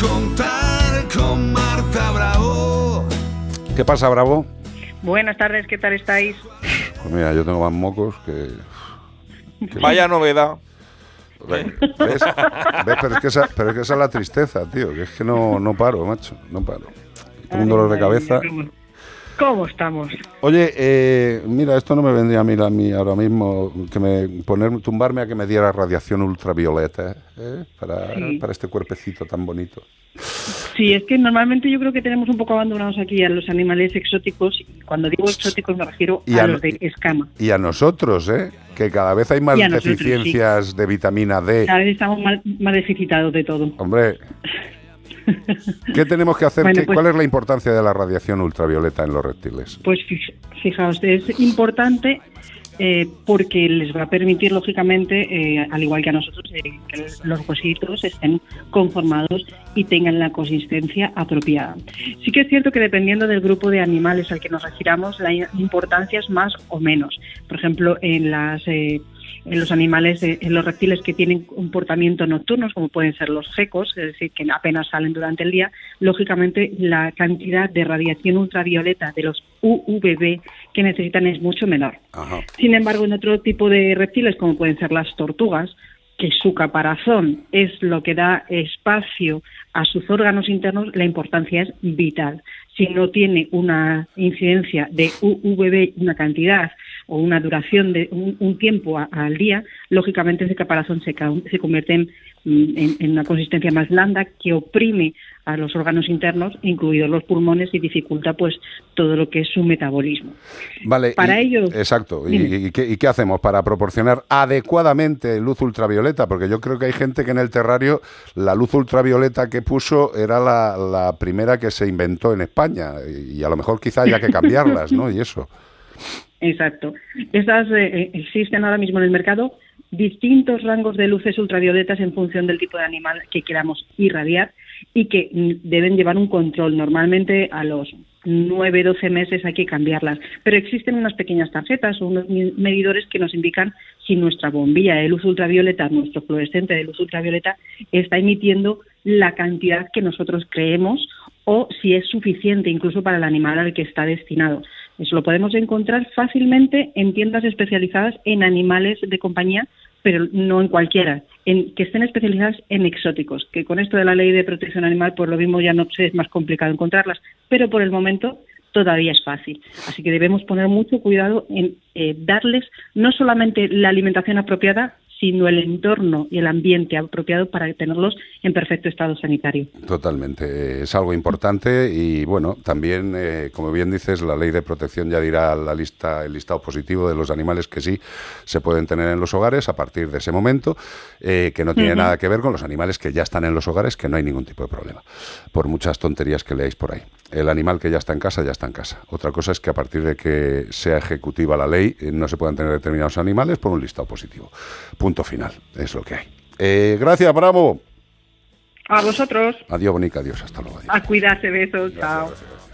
contar con Marta Bravo. ¿Qué pasa, Bravo? Buenas tardes, ¿qué tal estáis? Pues mira, yo tengo más mocos que... que- Vaya novedad. ¿Ves? ¿Ves? Pero, es que esa, pero es que esa es la tristeza, tío. Que es que no, no paro, macho. No paro. Tengo un dolor de cabeza. ¿Cómo, estamos? Oye, eh, mira, esto no me vendría a mí, a mí ahora mismo, que me poner, tumbarme a que me diera radiación ultravioleta ¿eh? para, Sí. para este cuerpecito tan bonito. Sí, es que normalmente yo creo que tenemos un poco abandonados aquí a los animales exóticos. Y cuando digo exóticos me refiero Y a, a los de escama. Y a nosotros, ¿eh? que cada vez hay más a nosotros, deficiencias de vitamina D. Cada vez estamos más, más deficitados de todo. Hombre, ¿qué tenemos que hacer? Bueno, ¿Qué- pues- ¿Cuál es la importancia de la radiación ultravioleta en los reptiles? Pues fij- fijaos, es importante eh, porque les va a permitir, lógicamente, eh, al igual que a nosotros, eh, que los huesitos estén conformados y tengan la consistencia apropiada. Sí que es cierto que dependiendo del grupo de animales al que nos refiramos, la importancia es más o menos. Por ejemplo, en las... eh, en los animales, de- en los reptiles que tienen comportamiento nocturnos, como pueden ser los gecos, es decir, que apenas salen durante el día, lógicamente la cantidad de radiación ultravioleta de los UVB que necesitan es mucho menor. Ajá. Sin embargo, en otro tipo de reptiles, como pueden ser las tortugas, que su caparazón es lo que da espacio a sus órganos internos, la importancia es vital. Si no tiene una incidencia de UVB, una cantidad o una duración de un, un tiempo a- al día, lógicamente ese caparazón se, se convierte en, en- en una consistencia más blanda que oprime a los órganos internos, incluidos los pulmones, y dificulta pues todo lo que es su metabolismo. Vale. Para y- ello- Exacto. ¿Y, Dime. y qué, y qué hacemos para proporcionar adecuadamente luz ultravioleta? Porque yo creo que hay gente que en el terrario la luz ultravioleta que puso era la, la primera que se inventó en España. Y a lo mejor quizá haya que cambiarlas, ¿no? Y eso. Exacto. Estas eh, eh, existen ahora mismo en el mercado distintos rangos de luces ultravioletas en función del tipo de animal que queramos irradiar y que mm, deben llevar un control. Normalmente a los 9, 12 meses hay que cambiarlas, pero existen unas pequeñas tarjetas o unos medidores que nos indican si nuestra bombilla de luz ultravioleta, nuestro fluorescente de luz ultravioleta, está emitiendo la cantidad que nosotros creemos o si es suficiente incluso para el animal al que está destinado. Eso lo podemos encontrar fácilmente en tiendas especializadas en animales de compañía, pero no en cualquiera, en, que estén especializadas en exóticos, que con esto de la ley de protección animal, por lo mismo ya no es más complicado encontrarlas, pero por el momento todavía es fácil. Así que debemos poner mucho cuidado en eh, darles no solamente la alimentación apropiada, sino el entorno y el ambiente apropiado para tenerlos en perfecto estado sanitario. Totalmente, es algo importante y bueno, también, eh, como bien dices, la ley de protección ya dirá la lista, el listado positivo de los animales que sí se pueden tener en los hogares a partir de ese momento, eh, que no tiene nada que ver con los animales que ya están en los hogares, que no hay ningún tipo de problema, por muchas tonterías que leáis por ahí. El animal que ya está en casa, ya está en casa. Otra cosa es que a partir de que sea ejecutiva la ley, eh, no se puedan tener determinados animales por un listado positivo. Punto final, es lo que hay. Eh, gracias, Bravo. A vosotros, Adiós, Bonica, adiós, hasta luego. adiós. a cuidarse, besos, chao. gracias.